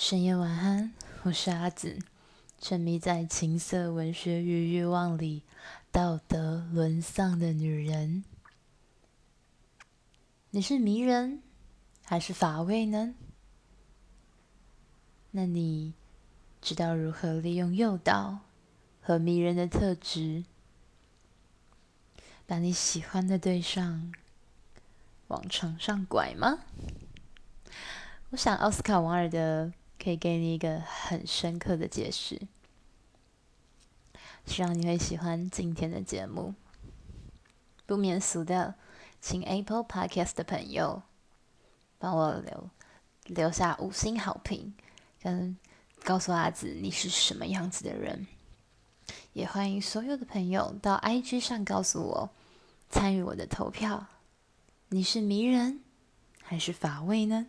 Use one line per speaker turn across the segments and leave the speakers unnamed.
深夜晚安，我是阿紫，沉迷在情色文学与欲望里，道德沦丧的女人。你是迷人还是乏味呢？那你知道如何利用诱导和迷人的特质，把你喜欢的对象往床上拐吗？我想奥斯卡·王尔德。可以给你一个很深刻的解释，希望你会喜欢今天的节目。不免俗的，请 Apple Podcast 的朋友帮我留留下五星好评，跟告诉阿紫你是什么样子的人。也欢迎所有的朋友到 IG 上告诉我，参与我的投票，你是迷人还是乏味呢？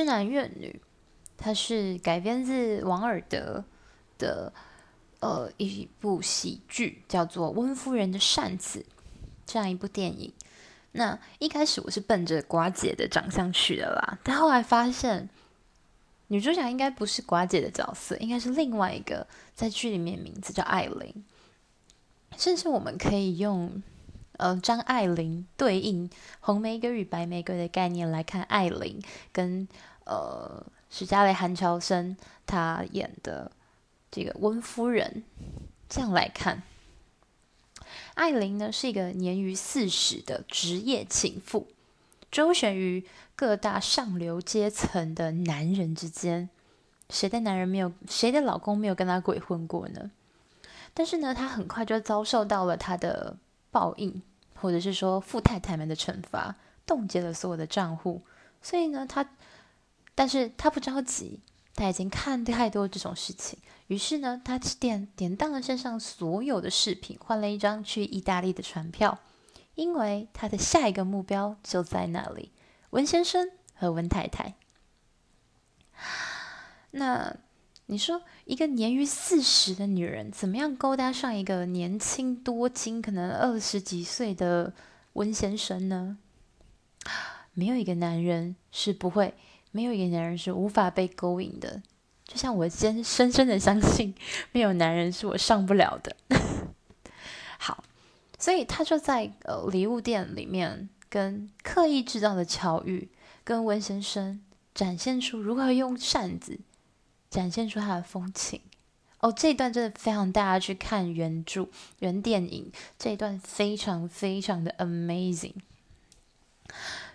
痴男怨女，它是改编自王尔德的呃一部喜剧，叫做《温夫人的扇子》这样一部电影。那一开始我是奔着寡姐的长相去的啦，但后来发现女主角应该不是寡姐的角色，应该是另外一个，在剧里面名字叫艾琳。甚至我们可以用呃张爱玲对应红玫瑰与白玫瑰的概念来看艾琳跟呃史嘉蕾韩乔生她演的这个温夫人，这样来看，艾琳呢是一个年逾四十的职业情妇，周旋于各大上流阶层的男人之间，谁的男人没有，谁的老公没有跟她鬼混过呢？但是呢，她很快就遭受到了她的报应。或者是说富太太们的惩罚，冻结了所有的账户，所以呢，他，但是他不着急，他已经看太多这种事情，于是呢，他典典当了身上所有的饰品，换了一张去意大利的船票，因为他的下一个目标就在那里，温先生和温太太。那。你说一个年逾四十的女人，怎么样勾搭上一个年轻多金、可能二十几岁的温先生呢？没有一个男人是不会，没有一个男人是无法被勾引的。就像我先深深的相信，没有男人是我上不了的。好，所以他就在呃礼物店里面，跟刻意制造的巧遇，跟温先生展现出如何用扇子。展现出他的风情哦，这一段真的非常大家去看原著原电影，这一段非常非常的 amazing。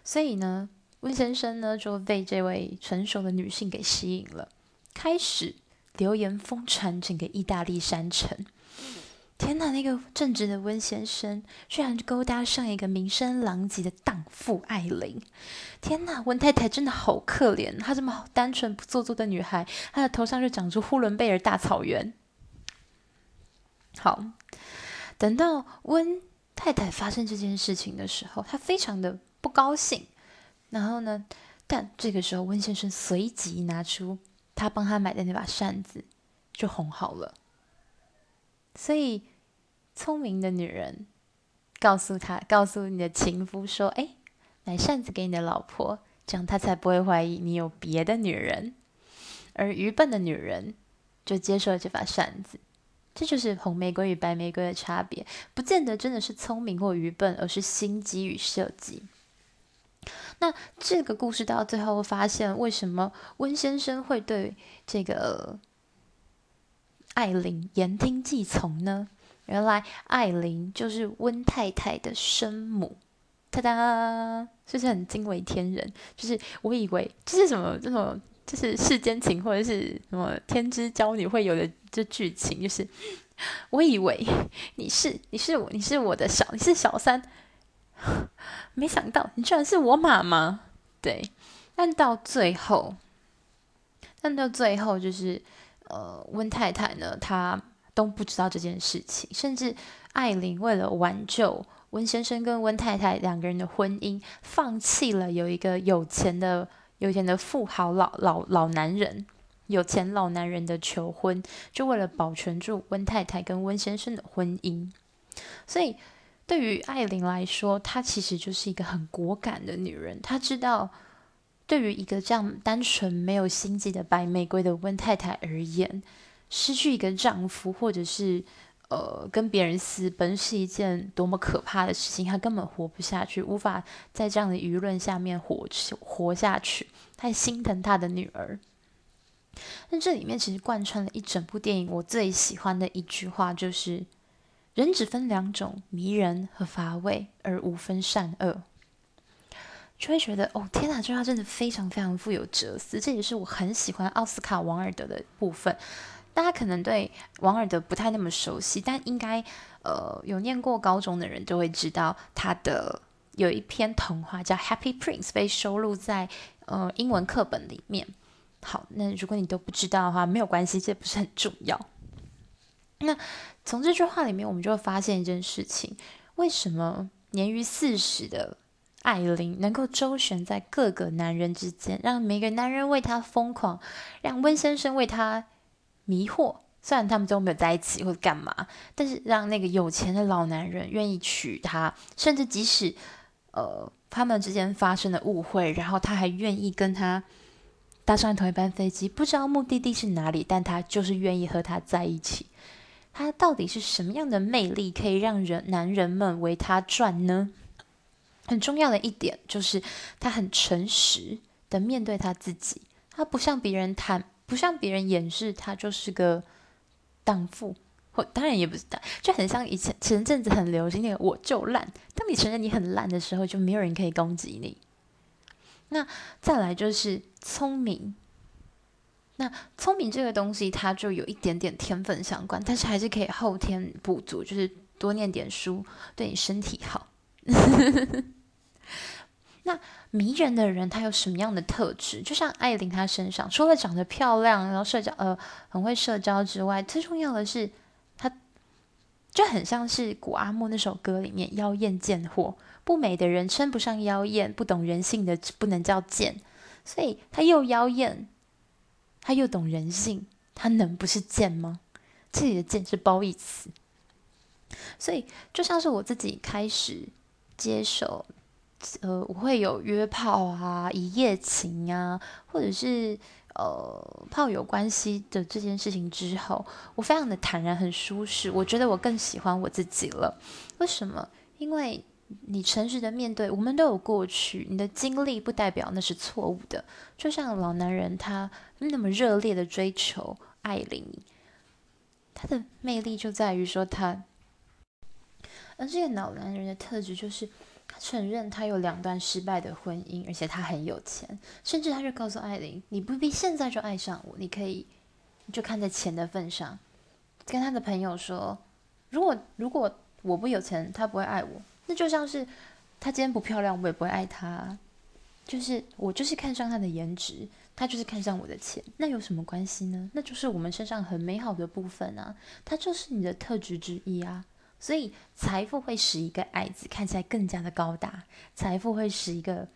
所以呢，温先生呢就被这位成熟的女性给吸引了，开始流言疯传整个意大利山城。天哪！那个正直的温先生居然勾搭上一个名声狼藉的荡妇艾琳！天哪！温太太真的好可怜，她这么单纯不做作的女孩，她的头上就长出呼伦贝尔大草原。好，等到温太太发生这件事情的时候，她非常的不高兴。然后呢，但这个时候温先生随即拿出他帮他买的那把扇子，就哄好了。所以，聪明的女人告诉他，告诉你的情夫说：“哎，买扇子给你的老婆，这样他才不会怀疑你有别的女人。”而愚笨的女人就接受了这把扇子。这就是红玫瑰与白玫瑰的差别，不见得真的是聪明或愚笨，而是心机与设计。那这个故事到最后发现，为什么温先生会对这个？艾琳言听计从呢？原来艾琳就是温太太的生母，哒哒，是不是很惊为天人？就是我以为这是什么这种，就是世间情或者是什么天之娇女会有的这剧情，就是我以为你是你是我你是我的小你是小三，没想到你居然是我妈妈。对，但到最后，但到最后就是。呃，温太太呢，她都不知道这件事情，甚至艾琳为了挽救温先生跟温太太两个人的婚姻，放弃了有一个有钱的、有钱的富豪老老老男人，有钱老男人的求婚，就为了保全住温太太跟温先生的婚姻。所以对于艾琳来说，她其实就是一个很果敢的女人。她知道，对于一个这样单纯没有心机的白玫瑰的温太太而言，失去一个丈夫，或者是呃跟别人私奔，是一件多么可怕的事情。她根本活不下去，无法在这样的舆论下面活活下去。她心疼她的女儿。但这里面其实贯穿了一整部电影，我最喜欢的一句话就是。人只分两种，迷人和乏味，而无分善恶。就会觉得，哦，天哪，这句话真的非常非常富有哲思。这也是我很喜欢奥斯卡王尔德的部分。大家可能对王尔德不太那么熟悉，但应该呃有念过高中的人都会知道，他的有一篇童话叫《Happy Prince》，被收录在呃英文课本里面。好，那如果你都不知道的话，没有关系，这不是很重要。那从这句话里面，我们就会发现一件事情：为什么年逾四十的艾琳能够周旋在各个男人之间，让每个男人为她疯狂，让温先生为她迷惑？虽然他们都没有在一起或者干嘛，但是让那个有钱的老男人愿意娶她，甚至即使呃他们之间发生了误会，然后他还愿意跟她搭上同一班飞机，不知道目的地是哪里，但他就是愿意和她在一起。他到底是什么样的魅力，可以让人男人们为他转呢？很重要的一点就是，他很诚实的面对他自己，他不向别人谈，不向别人掩饰，他就是个荡妇，或当然也不是荡，就很像以前前阵子很流行那个“我就烂”。当你承认你很烂的时候，就没有人可以攻击你。那再来就是聪明。那聪明这个东西，它就有一点点天分相关，但是还是可以后天补足，就是多念点书，对你身体好。那迷人的人，他有什么样的特质？就像艾琳，她身上除了长得漂亮，然后社交呃很会社交之外，最重要的是，她就很像是古阿莫那首歌里面妖艳贱货，不美的人称不上妖艳，不懂人性的不能叫贱，所以她又妖艳。他又懂人性，他能不是贱吗？这里的贱是褒义词，所以就像是我自己开始接受，呃，我会有约炮啊、一夜情啊，或者是呃炮友关系的这件事情之后，我非常的坦然、很舒适。我觉得我更喜欢我自己了。为什么？因为。你诚实的面对，我们都有过去。你的经历不代表那是错误的。就像老男人他那么热烈的追求艾琳，他的魅力就在于说他，而这个老男人的特质就是他承认他有两段失败的婚姻，而且他很有钱，甚至他就告诉艾琳：“你不必现在就爱上我，你可以就看在钱的份上，跟他的朋友说，如果如果我不有钱，他不会爱我。”那就像是他今天不漂亮，我也不会爱他。就是我就是看上他的颜值，他就是看上我的钱，那有什么关系呢？那就是我们身上很美好的部分啊，他就是你的特质之一啊。所以财富会使一个矮子看起来更加的高大，财富会使一个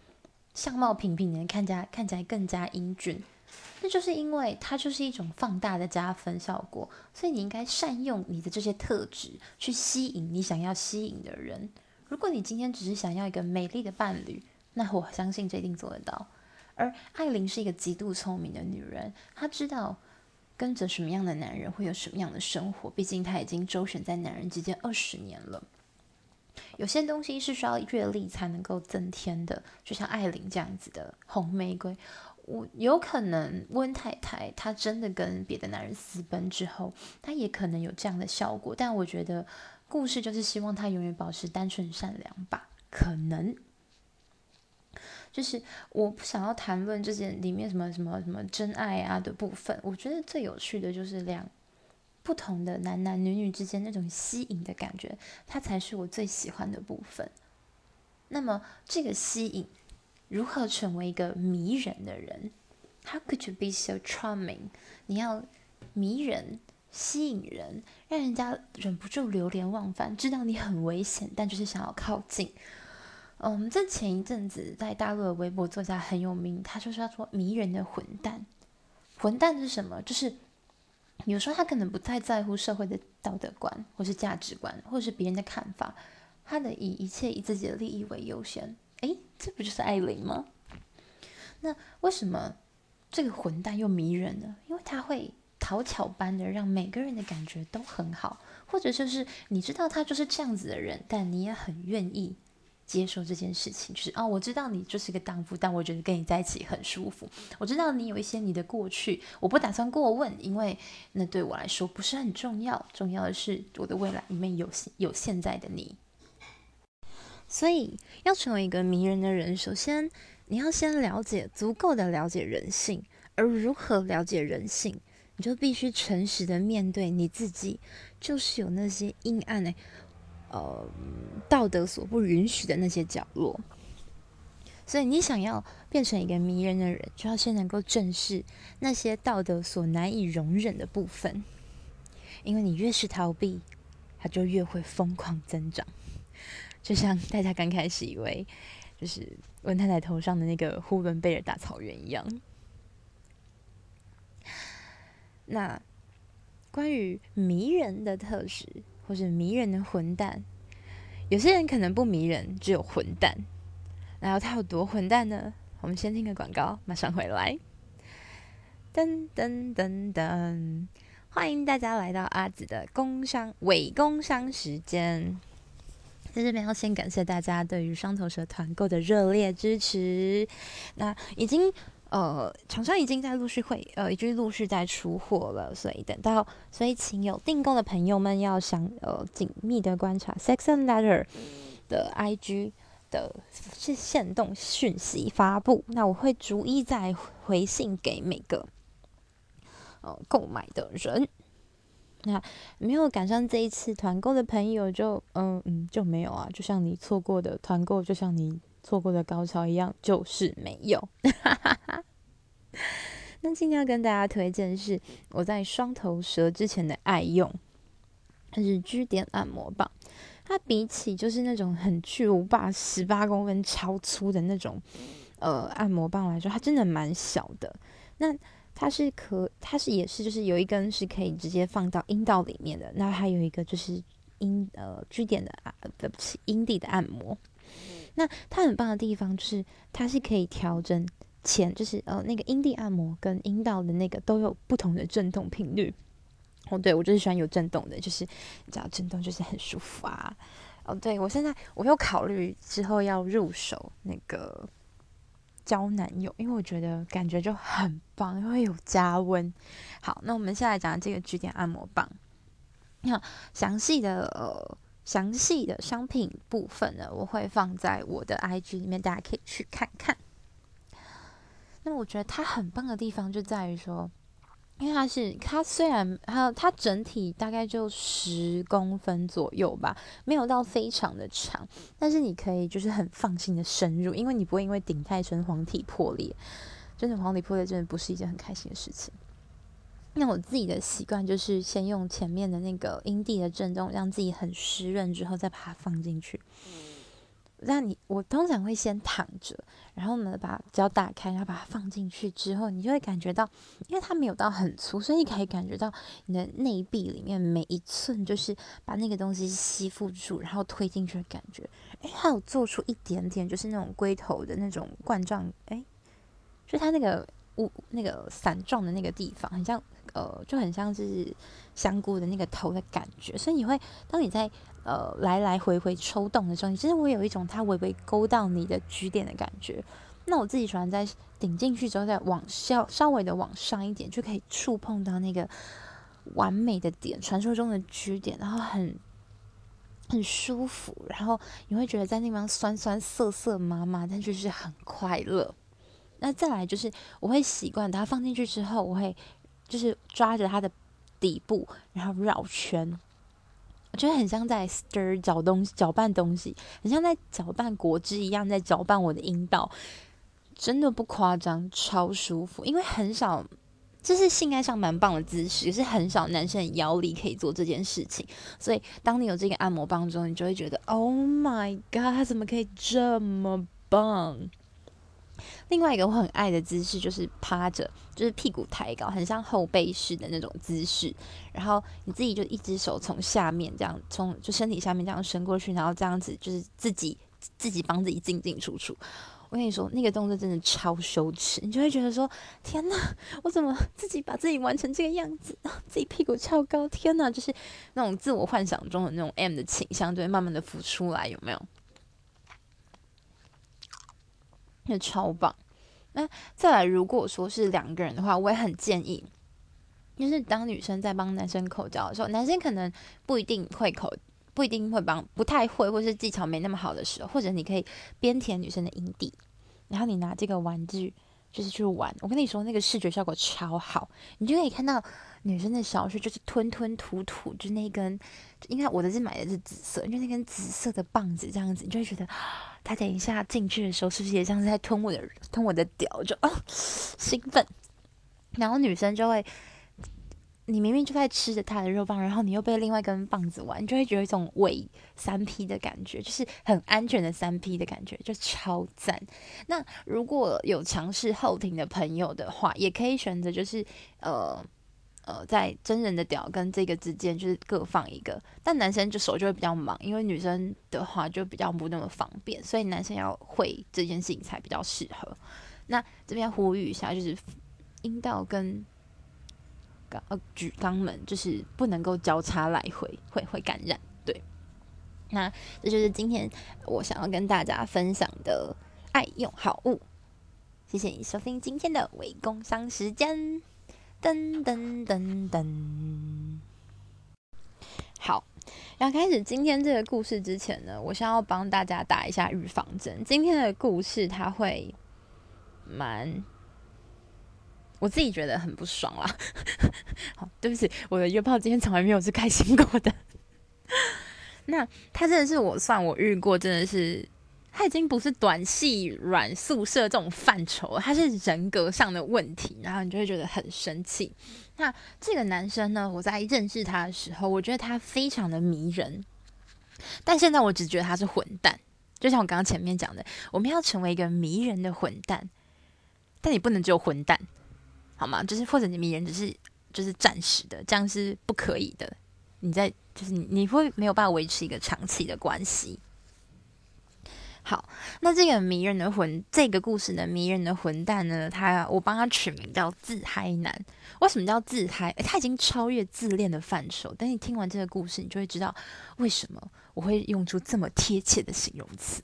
相貌平平的人看起来看起来更加英俊。那就是因为它就是一种放大的加分效果，所以你应该善用你的这些特质去吸引你想要吸引的人。如果你今天只是想要一个美丽的伴侣，那我相信这一定做得到。而艾琳是一个极度聪明的女人，她知道跟着什么样的男人会有什么样的生活。毕竟她已经周旋在男人之间二十年了。有些东西是需要阅历才能够增添的，就像艾琳这样子的红玫瑰。我有可能温太太她真的跟别的男人私奔之后，她也可能有这样的效果。但我觉得。故事就是希望他永远保持单纯善良吧，可能就是我不想要谈论这件里面什么什么什么真爱啊的部分。我觉得最有趣的就是两不同的男男女女之间那种吸引的感觉，它才是我最喜欢的部分。那么这个吸引如何成为一个迷人的人？How could you be so charming？你要迷人。吸引人，让人家忍不住流连忘返，知道你很危险，但就是想要靠近。嗯，在前一阵子，在大陆的微博作家很有名，他就是要说迷人的混蛋。混蛋是什么？就是有时候他可能不太在乎社会的道德观，或是价值观，或是别人的看法，他的以一切以自己的利益为优先。诶，这不就是艾琳吗？那为什么这个混蛋又迷人呢？因为他会讨巧般的让每个人的感觉都很好，或者就是你知道他就是这样子的人，但你也很愿意。接受这件事情，就是哦，我知道你就是个荡妇，但我觉得跟你在一起很舒服。我知道你有一些你的过去，我不打算过问，因为那对我来说不是很重要。重要的是我的未来里面有有现在的你。所以要成为一个迷人的人，首先你要先了解足够的了解人性，而如何了解人性，你就必须诚实的面对你自己，就是有那些阴暗的。呃，道德所不允许的那些角落，所以你想要变成一个迷人的人，就要先能够正视那些道德所难以容忍的部分，因为你越是逃避，它就越会疯狂增长。就像大家刚开始以为，就是温太太头上的那个呼伦贝尔大草原一样。那关于迷人的特质。或是迷人的混蛋，有些人可能不迷人，只有混蛋。然后他有多混蛋呢？我们先听个广告，马上回来。噔噔噔噔，欢迎大家来到阿紫的工商伪工商时间。在这边要先感谢大家对于双头蛇团购的热烈支持。那已经。呃，厂商已经在陆续会，呃，已经陆续在出货了，所以等到，所以请有订购的朋友们要想，呃，紧密的观察 Sex and Letter 的 IG 的是限动讯息发布，那我会逐一再回信给每个，呃，购买的人。那没有赶上这一次团购的朋友，就嗯嗯就没有啊，就像你错过的团购，就像你。错过的高潮一样，就是没有。那今天要跟大家推荐是我在双头蛇之前的爱用，它是 G 点按摩棒。它比起就是那种很巨无霸十八公分超粗的那种呃按摩棒来说，它真的蛮小的。那它是可，它是也是就是有一根是可以直接放到阴道里面的。那还有一个就是阴呃 G 点的啊，对不起，阴蒂的按摩。那它很棒的地方就是，它是可以调整前，就是呃那个阴蒂按摩跟阴道的那个都有不同的震动频率。哦，对，我就是喜欢有震动的，就是你知道震动就是很舒服啊。哦，对，我现在我有考虑之后要入手那个交男友，因为我觉得感觉就很棒，因为有加温。好，那我们现在讲这个据点按摩棒，那详细的呃。详细的商品部分呢，我会放在我的 IG 里面，大家可以去看看。那么我觉得它很棒的地方就在于说，因为它是它虽然它它整体大概就十公分左右吧，没有到非常的长，但是你可以就是很放心的深入，因为你不会因为顶太深黄体破裂。真的黄体破裂真的不是一件很开心的事情。那我自己的习惯就是先用前面的那个阴蒂的震动，让自己很湿润之后再把它放进去。那你我通常会先躺着，然后呢把脚打开，然后把它放进去之后，你就会感觉到，因为它没有到很粗，所以你可以感觉到你的内壁里面每一寸就是把那个东西吸附住，然后推进去的感觉。诶，它有做出一点点就是那种龟头的那种冠状，诶，就它那个雾那个伞状的那个地方，很像。呃，就很像是香菇的那个头的感觉，所以你会当你在呃来来回回抽动的时候，你其实会有一种它微微勾到你的 G 点的感觉。那我自己喜欢在顶进去之后再往稍稍微的往上一点，就可以触碰到那个完美的点，传说中的 G 点，然后很很舒服，然后你会觉得在那边酸酸涩涩麻麻，但就是很快乐。那再来就是我会习惯它放进去之后，我会。就是抓着它的底部，然后绕圈，我觉得很像在 stir 搅东西、搅拌东西，很像在搅拌果汁一样，在搅拌我的阴道，真的不夸张，超舒服。因为很少，这是性爱上蛮棒的姿势，是很少男生腰力可以做这件事情。所以，当你有这个按摩棒之后，你就会觉得，Oh my God，它怎么可以这么棒？另外一个我很爱的姿势就是趴着，就是屁股抬高，很像后背式的那种姿势。然后你自己就一只手从下面这样，从就身体下面这样伸过去，然后这样子就是自己自己帮自己进进出出。我跟你说，那个动作真的超羞耻，你就会觉得说：天哪，我怎么自己把自己玩成这个样子？然后自己屁股翘高，天哪，就是那种自我幻想中的那种 M 的倾向，就会慢慢的浮出来，有没有？那超棒。那再来，如果说是两个人的话，我也很建议，就是当女生在帮男生口交的时候，男生可能不一定会口。不一定会帮，不太会，或是技巧没那么好的时候，或者你可以边舔女生的阴蒂，然后你拿这个玩具就是去玩。我跟你说，那个视觉效果超好，你就可以看到女生的小穴就是吞吞吐吐，就那根，应该我的是买的是紫色，就那根紫色的棒子这样子，你就会觉得他等一下进去的时候，是不是也像是在吞我的吞我的屌，就啊 兴奋，然后女生就会。你明明就在吃着他的肉棒，然后你又被另外一根棒子玩，你就会觉得一种伪三 P 的感觉，就是很安全的三 P 的感觉，就超赞。那如果有尝试后庭的朋友的话，也可以选择就是呃呃，在真人的屌跟这个之间就是各放一个，但男生就手就会比较忙，因为女生的话就比较不那么方便，所以男生要会这件事情才比较适合。那这边呼吁一下，就是阴道跟。呃，举肛门就是不能够交叉来回，会会感染。对，那这就是今天我想要跟大家分享的爱用好物。谢谢你收听今天的微工商时间。噔噔噔噔。好，要开始今天这个故事之前呢，我想要帮大家打一下预防针。今天的故事它会蛮。我自己觉得很不爽啦，好，对不起，我的约炮今天从来没有是开心过的。那他真的是我算我遇过，真的是他已经不是短细软宿舍这种范畴，他是人格上的问题，然后你就会觉得很生气。那这个男生呢，我在认识他的时候，我觉得他非常的迷人，但现在我只觉得他是混蛋。就像我刚刚前面讲的，我们要成为一个迷人的混蛋，但你不能只有混蛋。好吗？就是或者你迷人只是就是暂时的，这样是不可以的。你在就是你你会没有办法维持一个长期的关系。好，那这个迷人的混这个故事的迷人的混蛋呢，他我帮他取名叫自嗨男。为什么叫自嗨？他已经超越自恋的范畴。等你听完这个故事，你就会知道为什么我会用出这么贴切的形容词。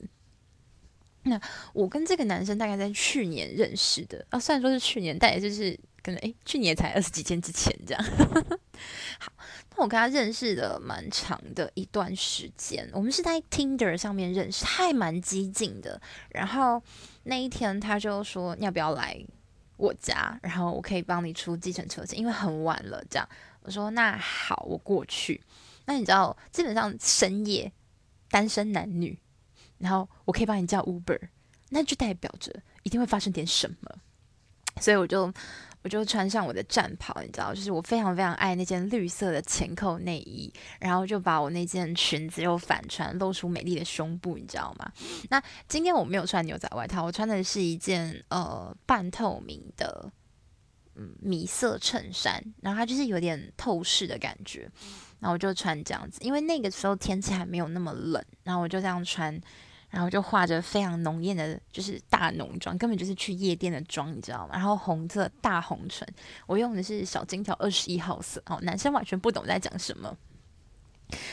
那我跟这个男生大概在去年认识的啊，虽然说是去年，但也就是可能诶，去年才二十几天之前这样。好，那我跟他认识了蛮长的一段时间，我们是在 Tinder 上面认识，还蛮激进的。然后那一天他就说要不要来我家，然后我可以帮你出计程车钱，因为很晚了。这样我说那好，我过去。那你知道，基本上深夜单身男女。然后我可以帮你叫 Uber，那就代表着一定会发生点什么，所以我就我就穿上我的战袍，你知道，就是我非常非常爱那件绿色的前扣内衣，然后就把我那件裙子又反穿，露出美丽的胸部，你知道吗？那今天我没有穿牛仔外套，我穿的是一件呃半透明的嗯米色衬衫，然后它就是有点透视的感觉，然后我就穿这样子，因为那个时候天气还没有那么冷，然后我就这样穿。然后就画着非常浓艳的，就是大浓妆，根本就是去夜店的妆，你知道吗？然后红色大红唇，我用的是小金条二十一号色，哦，男生完全不懂在讲什么。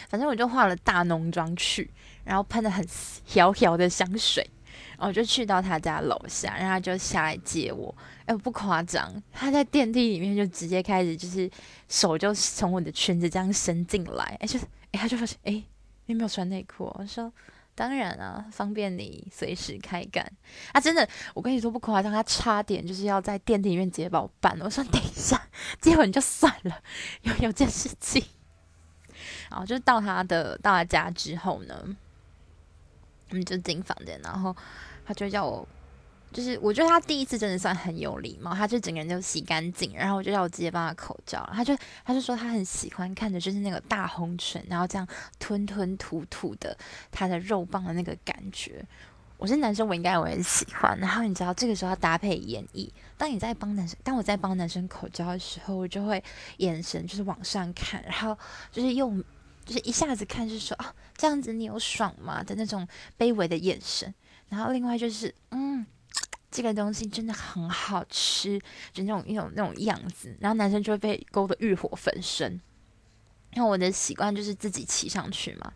反正我就化了大浓妆去，然后喷的很飘飘的香水，然后就去到他家楼下，然后他就下来接我。哎，不夸张，他在电梯里面就直接开始，就是手就从我的裙子这样伸进来，哎，就哎，他就发现，哎，你没有穿内裤，我说。当然啊，方便你随时开干啊！真的，我跟你说不夸张，他差点就是要在电梯里面直接把我办。我说等一下，接吻就算了，有有件事情。然后就是到他的到他家之后呢，我们就进房间，然后他就叫我。就是我觉得他第一次真的算很有礼貌，他就整个人就洗干净，然后我就要我直接帮他口交，他就他就说他很喜欢看的就是那个大红唇，然后这样吞吞吐吐的他的肉棒的那个感觉，我是男生，我应该我也喜欢。然后你知道，这个时候要搭配演绎。当你在帮男生，当我在帮男生口交的时候，我就会眼神就是往上看，然后就是用，就是一下子看，是说啊，这样子你有爽吗的那种卑微的眼神。然后另外就是，嗯，这个东西真的很好吃，就那种一种那种样子。然后男生就会被勾得欲火焚身。因为我的习惯就是自己骑上去嘛，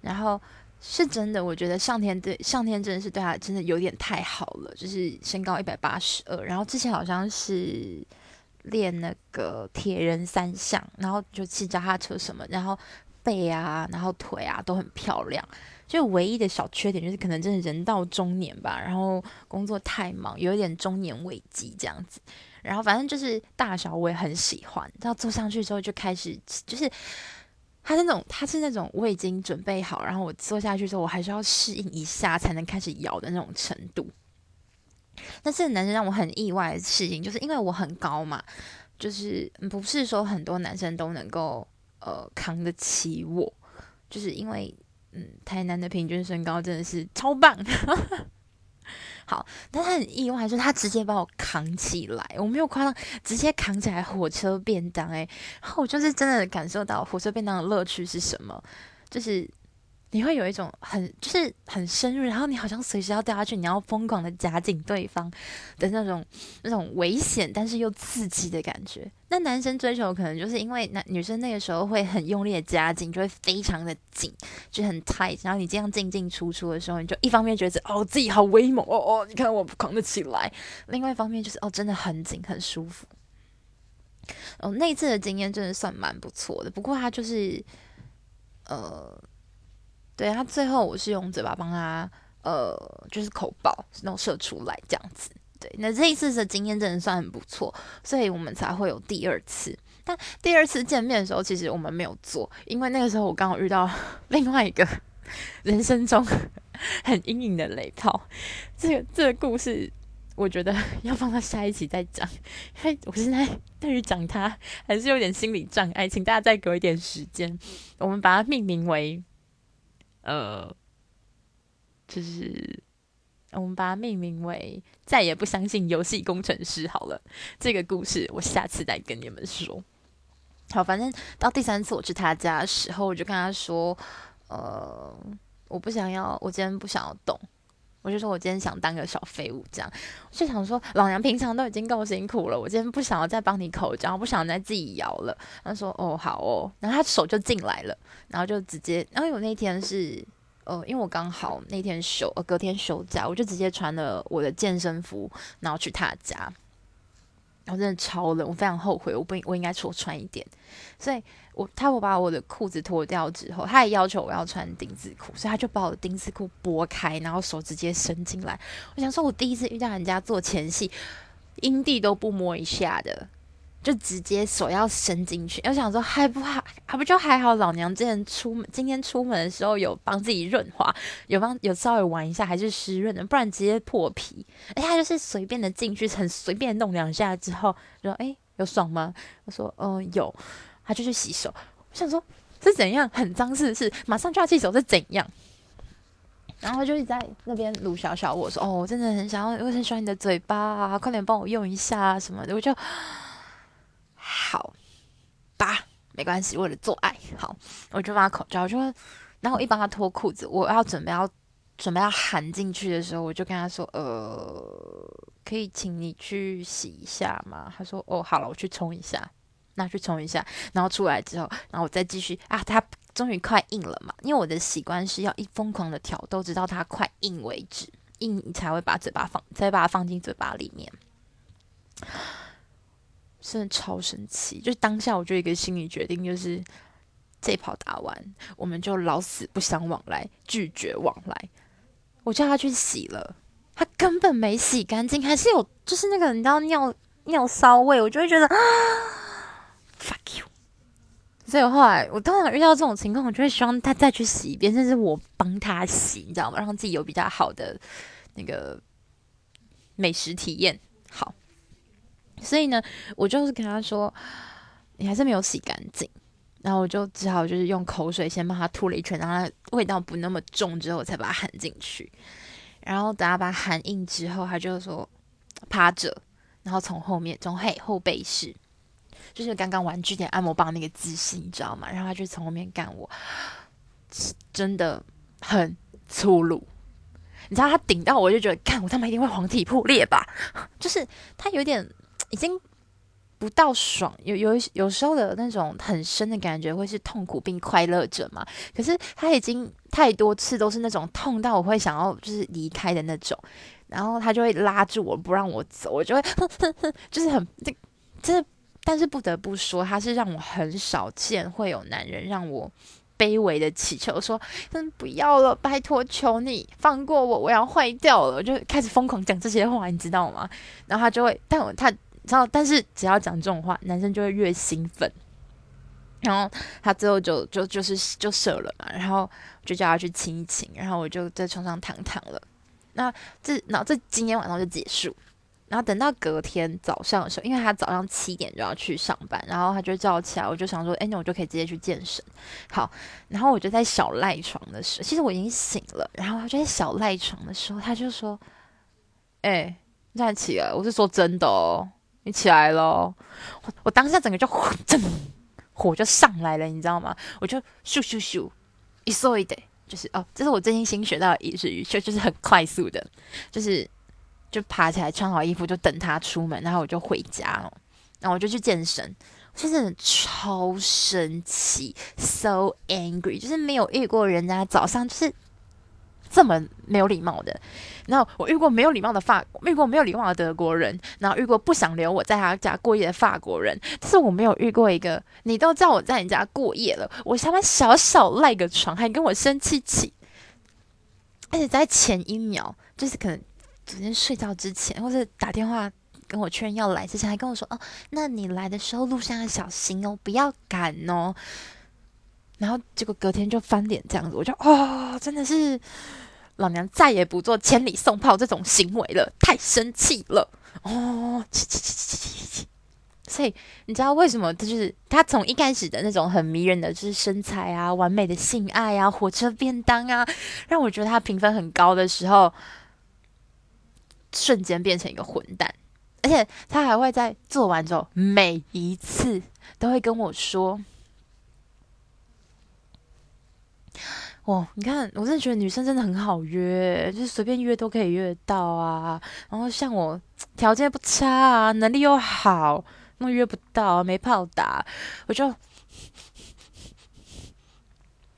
然后。是真的，我觉得上天对上天真的是对他真的有点太好了，就是身高一百八十二，然后之前好像是练那个铁人三项，然后就骑脚踏车什么，然后背啊，然后腿啊都很漂亮，就唯一的小缺点就是可能真的人到中年吧，然后工作太忙，有一点中年危机这样子，然后反正就是大小我也很喜欢，然后坐上去之后就开始就是。他是那种，他是那种我已经准备好，然后我坐下去之后，我还是要适应一下才能开始摇的那种程度。但是男生让我很意外的事情，就是因为我很高嘛，就是不是说很多男生都能够呃扛得起我，就是因为嗯，台南的平均身高真的是超棒。好，但他很意外，就是他直接把我扛起来，我没有夸张，直接扛起来火车便当，诶，然后我就是真的感受到火车便当的乐趣是什么，就是。你会有一种很就是很深入，然后你好像随时要掉下去，你要疯狂的夹紧对方的那种那种危险但是又刺激的感觉。那男生追求可能就是因为男女生那个时候会很用力的夹紧，就会非常的紧，就很 tight。然后你这样进进出出的时候，你就一方面觉得哦自己好威猛哦哦，你看我扛得起来；另外一方面就是哦真的很紧很舒服。哦，那次的经验真的算蛮不错的，不过他就是呃。对，他最后我是用嘴巴帮他，呃，就是口爆，那种射出来这样子。对，那这一次的经验真的算很不错，所以我们才会有第二次。但第二次见面的时候，其实我们没有做，因为那个时候我刚好遇到 另外一个 人生中 很阴影的雷炮。这个这个故事，我觉得要放到下一期再讲，因为我现在对于讲他还是有点心理障碍，请大家再给我一点时间。我们把它命名为。呃，就是我们把它命名为“再也不相信游戏工程师”好了。这个故事我下次再跟你们说。好，反正到第三次我去他家的时候，我就跟他说：“呃，我不想要，我今天不想要动。”我就说我今天想当个小废物，这样。就想说，老娘平常都已经够辛苦了，我今天不想要再帮你口交，不想再自己摇了。他说：“哦，好哦。”然后他手就进来了，然后就直接，然后我那天是，呃，因为我刚好那天休，呃，隔天休假，我就直接穿了我的健身服，然后去他家。我真的超冷，我非常后悔，我不我应该多穿一点。所以我他我把我的裤子脱掉之后，他也要求我要穿丁字裤，所以他就把我的丁字裤拨开，然后手直接伸进来。我想说，我第一次遇到人家做前戏，阴蒂都不摸一下的。就直接手要伸进去，我想说还不还还不就还好，老娘之前出门今天出门的时候有帮自己润滑，有帮有稍微玩一下，还是湿润的，不然直接破皮。哎，他就是随便的进去，很随便弄两下之后，说哎有爽吗？我说嗯、有，他就去洗手。我想说是怎样很脏是不是？马上就要洗手是怎样？然后就是在那边卢小小我说哦，我真的很想要，我很喜欢你的嘴巴啊，快点帮我用一下啊什么的，我就。好吧，没关系，为了做爱，好，我就帮他口罩，我就，然后我一帮他脱裤子，我要准备要准备要含进去的时候，我就跟他说，呃，可以请你去洗一下吗？他说，哦，好了，我去冲一下，那去冲一下，然后出来之后，然后我再继续啊，它终于快硬了嘛，因为我的习惯是要一疯狂的挑逗，直到它快硬为止，硬你才会把嘴巴放，才会把它放进嘴巴里面。真的超神奇！就是当下，我就一个心理决定，就是这一炮打完，我们就老死不相往来，拒绝往来。我叫他去洗了，他根本没洗干净，还是有就是那个你知道尿尿骚味，我就会觉得啊，fuck you。所以我后来我通常遇到这种情况，我就会希望他再去洗一遍，甚至我帮他洗，你知道吗？让自己有比较好的那个美食体验。好。所以呢，我就是跟他说，你还是没有洗干净，然后我就只好就是用口水先帮他吐了一圈，让他味道不那么重，之后我才把它含进去。然后等他把含硬之后，他就说趴着，然后从后面从后后背式，就是刚刚玩具点按摩棒那个姿势，你知道吗？然后他就从后面干我，真的很粗鲁。你知道他顶到我就觉得，看我他妈一定会黄体破裂吧？就是他有点已经不到爽，有有有时候的那种很深的感觉，会是痛苦并快乐着嘛。可是他已经太多次都是那种痛到我会想要就是离开的那种，然后他就会拉住我不让我走，我就会呵呵呵就是很这这，但是不得不说，他是让我很少见会有男人让我。卑微的祈求说：“嗯，不要了，拜托，求你放过我，我要坏掉了。”我就开始疯狂讲这些话，你知道吗？然后他就会，但我他，知道，但是只要讲这种话，男生就会越兴奋。然后他最后就就就是就射了嘛，然后就叫他去亲一亲，然后我就在床上躺躺了。那这，然后这今天晚上就结束。然后等到隔天早上的时候，因为他早上七点就要去上班，然后他就叫我起来，我就想说，哎，那我就可以直接去健身。好，然后我就在小赖床的时候，其实我已经醒了，然后他就在小赖床的时候，他就说，哎，站起来，我是说真的哦，你起来咯。我我当下整个就火，就上来了，你知道吗？我就咻咻咻，一说一得，就是哦，这是我最近新学到的日语，就就是很快速的，就是。就爬起来，穿好衣服，就等他出门，然后我就回家了。然后我就去健身，我真的超生气，so angry，就是没有遇过人家早上就是这么没有礼貌的。然后我遇过没有礼貌的法，遇过没有礼貌的德国人，然后遇过不想留我在他家过夜的法国人，但是我没有遇过一个你都叫我在你家过夜了，我他妈小小赖个床还跟我生气气，而且在前一秒就是可能。昨天睡觉之前，或是打电话跟我确认要来之前，还跟我说：“哦，那你来的时候路上要小心哦，不要赶哦。”然后结果隔天就翻脸这样子，我就哦，真的是老娘再也不做千里送炮这种行为了，太生气了哦！气气气气气气！所以你知道为什么？就是他从一开始的那种很迷人的，就是身材啊、完美的性爱啊、火车便当啊，让我觉得他评分很高的时候。瞬间变成一个混蛋，而且他还会在做完之后，每一次都会跟我说：“哦，你看，我真的觉得女生真的很好约，就是随便约都可以约到啊。然后像我条件不差啊，能力又好，那约不到，没炮打，我就。”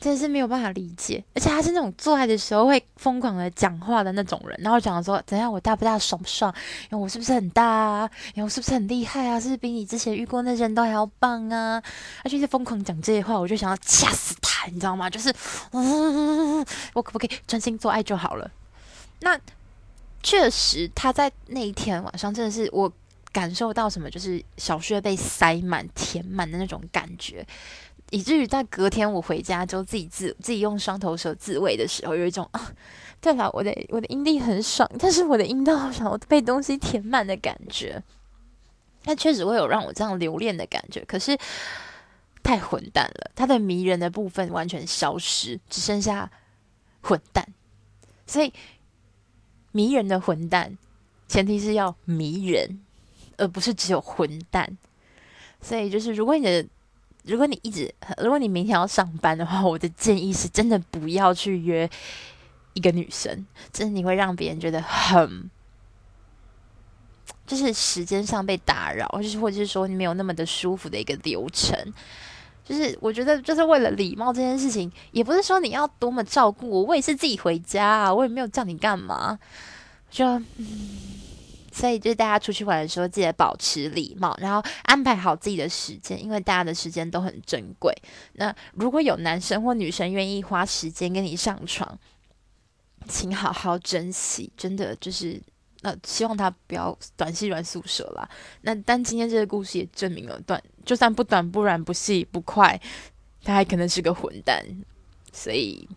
真的是没有办法理解，而且他是那种做爱的时候会疯狂的讲话的那种人，然后讲说怎样我大不大爽不爽，然后我是不是很大啊，然后我是不是很厉害啊，是不是比你之前遇过那些人都还要棒啊？他就是疯狂讲这些话，我就想要掐死他，你知道吗？就是，嗯，我可不可以专心做爱就好了？那确实他在那一天晚上真的是我感受到什么，就是小穴被塞满、填满的那种感觉。以至于在隔天我回家之后，自己自自己用双头蛇自慰的时候，有一种啊，对了，我的我的阴蒂很爽，但是我的阴道好像被东西填满的感觉。那确实会有让我这样留恋的感觉，可是太混蛋了，它的迷人的部分完全消失，只剩下混蛋。所以迷人的混蛋，前提是要迷人，而不是只有混蛋。所以就是如果你的。如果你一直，如果你明天要上班的话，我的建议是真的不要去约一个女生，真的你会让别人觉得很，就是时间上被打扰，就是或者是说你没有那么的舒服的一个流程。就是我觉得，就是为了礼貌这件事情，也不是说你要多么照顾我，我也是自己回家啊，我也没有叫你干嘛，就。嗯所以，就是大家出去玩的时候，记得保持礼貌，然后安排好自己的时间，因为大家的时间都很珍贵。那如果有男生或女生愿意花时间跟你上床，请好好珍惜，真的就是，呃，希望他不要短细软宿舍啦。那但今天这个故事也证明了，短就算不短不软不细不快，他还可能是个混蛋。所以，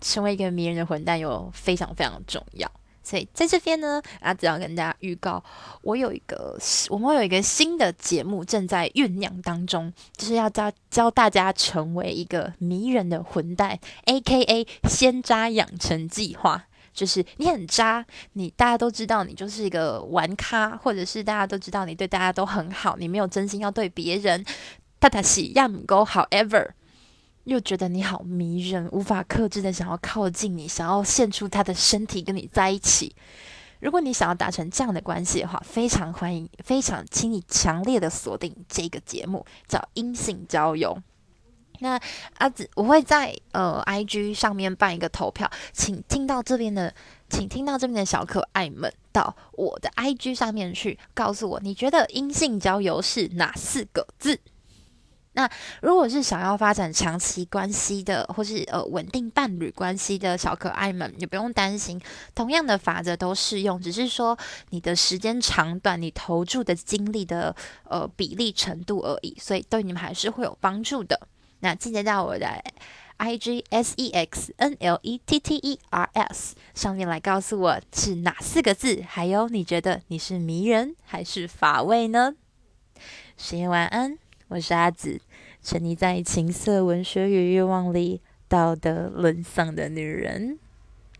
成为一个迷人的混蛋又非常非常重要。所以在这边呢，啊，只要跟大家预告，我有一个，我们会有一个新的节目正在酝酿当中，就是要教教大家成为一个迷人的混蛋，A K A 鲜渣养成计划。就是你很渣，你大家都知道你就是一个玩咖，或者是大家都知道你对大家都很好，你没有真心要对别人。他他喜亚姆沟，however，又觉得你好迷人，无法克制的想要靠近你，想要献出他的身体跟你在一起。如果你想要达成这样的关系的话，非常欢迎，非常请你强烈的锁定这个节目，叫阴性交友。那阿梓，我会在呃 IG 上面办一个投票，请听到这边的，请听到这边的小可爱们到我的 IG 上面去告诉我，你觉得阴性交友是哪四个字？那如果是想要发展长期关系的，或是呃稳定伴侣关系的小可爱们，也不用担心，同样的法则都适用，只是说你的时间长短、你投注的精力的呃比例程度而已，所以对你们还是会有帮助的。那记得到我的 I G S E X N L E T T E R S 上面来告诉我是哪四个字，还有你觉得你是迷人还是乏味呢？深夜晚安。我是阿紫，沉溺在情色文学与欲望里，道德沦丧的女人。